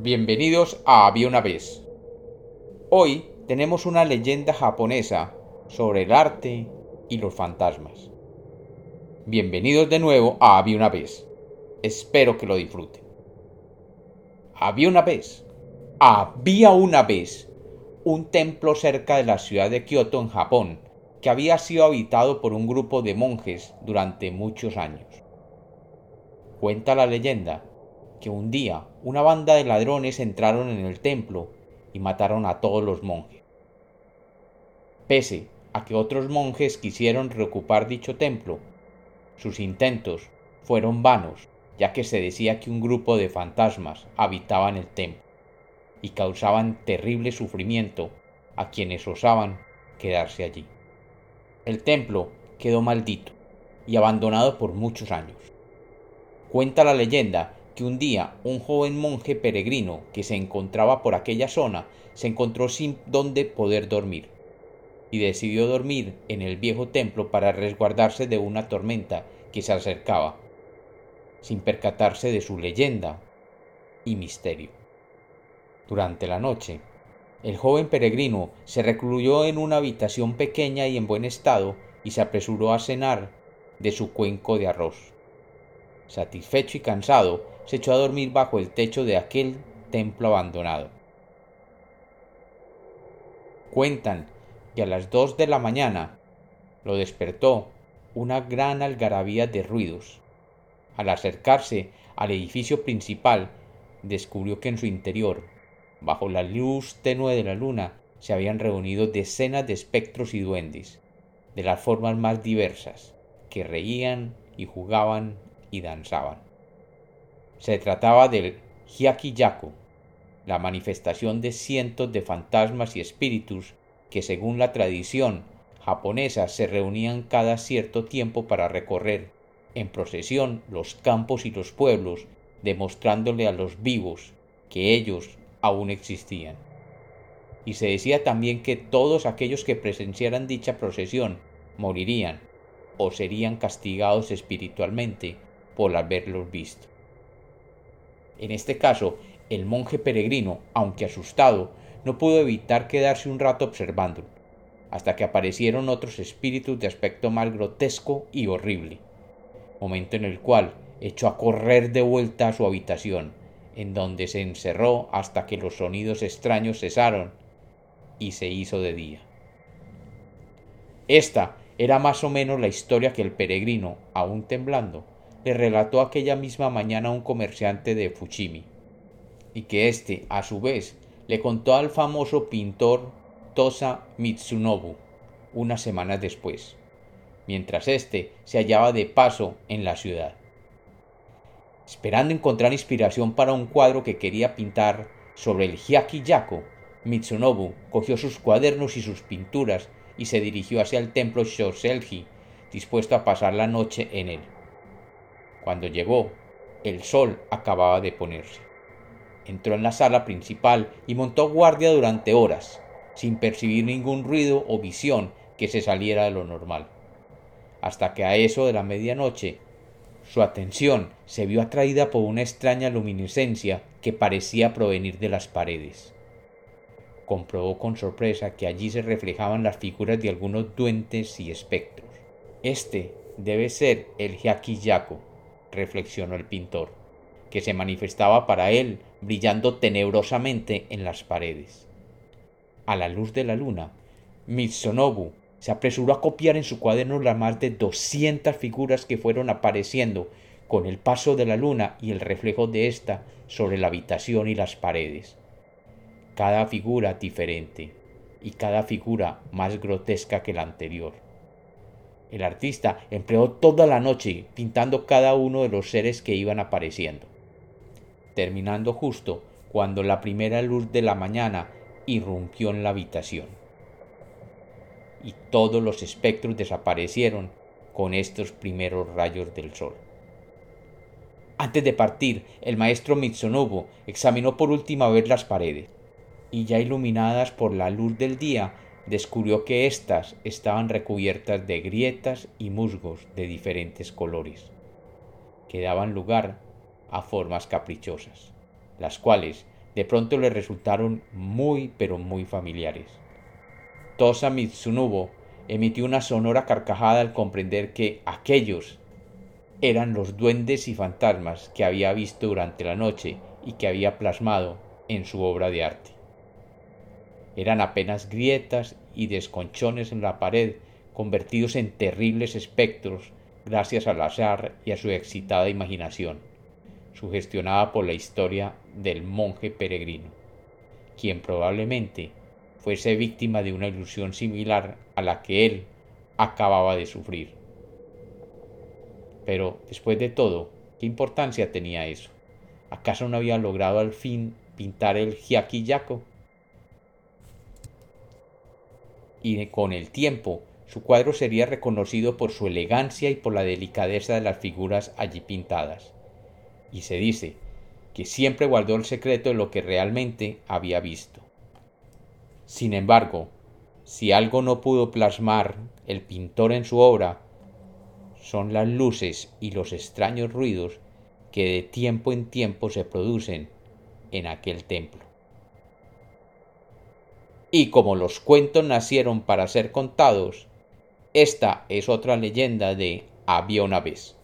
Bienvenidos a Había una vez. Hoy tenemos una leyenda japonesa sobre el arte y los fantasmas. Bienvenidos de nuevo a Había una vez. Espero que lo disfruten. Había una vez. Había una vez un templo cerca de la ciudad de Kioto en Japón que había sido habitado por un grupo de monjes durante muchos años. Cuenta la leyenda que un día una banda de ladrones entraron en el templo y mataron a todos los monjes. Pese a que otros monjes quisieron reocupar dicho templo, sus intentos fueron vanos, ya que se decía que un grupo de fantasmas habitaban el templo y causaban terrible sufrimiento a quienes osaban quedarse allí. El templo quedó maldito y abandonado por muchos años. Cuenta la leyenda que un día un joven monje peregrino que se encontraba por aquella zona se encontró sin dónde poder dormir y decidió dormir en el viejo templo para resguardarse de una tormenta que se acercaba, sin percatarse de su leyenda y misterio. Durante la noche, el joven peregrino se recluyó en una habitación pequeña y en buen estado y se apresuró a cenar de su cuenco de arroz. Satisfecho y cansado, se echó a dormir bajo el techo de aquel templo abandonado. Cuentan que a las dos de la mañana lo despertó una gran algarabía de ruidos. Al acercarse al edificio principal, descubrió que en su interior, bajo la luz tenue de la luna, se habían reunido decenas de espectros y duendes, de las formas más diversas, que reían y jugaban y danzaban. Se trataba del Hyakiyaku, la manifestación de cientos de fantasmas y espíritus que según la tradición japonesa se reunían cada cierto tiempo para recorrer en procesión los campos y los pueblos, demostrándole a los vivos que ellos aún existían. Y se decía también que todos aquellos que presenciaran dicha procesión morirían o serían castigados espiritualmente por haberlos visto. En este caso, el monje peregrino, aunque asustado, no pudo evitar quedarse un rato observándolo, hasta que aparecieron otros espíritus de aspecto más grotesco y horrible, momento en el cual echó a correr de vuelta a su habitación, en donde se encerró hasta que los sonidos extraños cesaron y se hizo de día. Esta era más o menos la historia que el peregrino, aún temblando, le relató aquella misma mañana a un comerciante de Fushimi, y que éste, a su vez, le contó al famoso pintor Tosa Mitsunobu unas semanas después, mientras éste se hallaba de paso en la ciudad. Esperando encontrar inspiración para un cuadro que quería pintar sobre el Hyakiyako, Mitsunobu cogió sus cuadernos y sus pinturas y se dirigió hacia el templo Shoselji, dispuesto a pasar la noche en él. Cuando llegó, el sol acababa de ponerse. Entró en la sala principal y montó guardia durante horas, sin percibir ningún ruido o visión que se saliera de lo normal. Hasta que a eso de la medianoche, su atención se vio atraída por una extraña luminiscencia que parecía provenir de las paredes. Comprobó con sorpresa que allí se reflejaban las figuras de algunos duendes y espectros. Este debe ser el Hyakiyaku, reflexionó el pintor, que se manifestaba para él brillando tenebrosamente en las paredes. A la luz de la luna, Mitsunobu se apresuró a copiar en su cuaderno las más de doscientas figuras que fueron apareciendo con el paso de la luna y el reflejo de ésta sobre la habitación y las paredes. Cada figura diferente y cada figura más grotesca que la anterior el artista empleó toda la noche pintando cada uno de los seres que iban apareciendo, terminando justo cuando la primera luz de la mañana irrumpió en la habitación. Y todos los espectros desaparecieron con estos primeros rayos del sol. Antes de partir, el maestro Mitsunobu examinó por última vez las paredes, y ya iluminadas por la luz del día, descubrió que éstas estaban recubiertas de grietas y musgos de diferentes colores, que daban lugar a formas caprichosas, las cuales de pronto le resultaron muy pero muy familiares. Tosa Mitsunobu emitió una sonora carcajada al comprender que aquellos eran los duendes y fantasmas que había visto durante la noche y que había plasmado en su obra de arte. Eran apenas grietas y desconchones en la pared convertidos en terribles espectros gracias al azar y a su excitada imaginación, sugestionada por la historia del monje peregrino, quien probablemente fuese víctima de una ilusión similar a la que él acababa de sufrir. Pero, después de todo, ¿qué importancia tenía eso? ¿Acaso no había logrado al fin pintar el Hyakiyaku? Y con el tiempo, su cuadro sería reconocido por su elegancia y por la delicadeza de las figuras allí pintadas. Y se dice que siempre guardó el secreto de lo que realmente había visto. Sin embargo, si algo no pudo plasmar el pintor en su obra, son las luces y los extraños ruidos que de tiempo en tiempo se producen en aquel templo. Y como los cuentos nacieron para ser contados, esta es otra leyenda de Había una.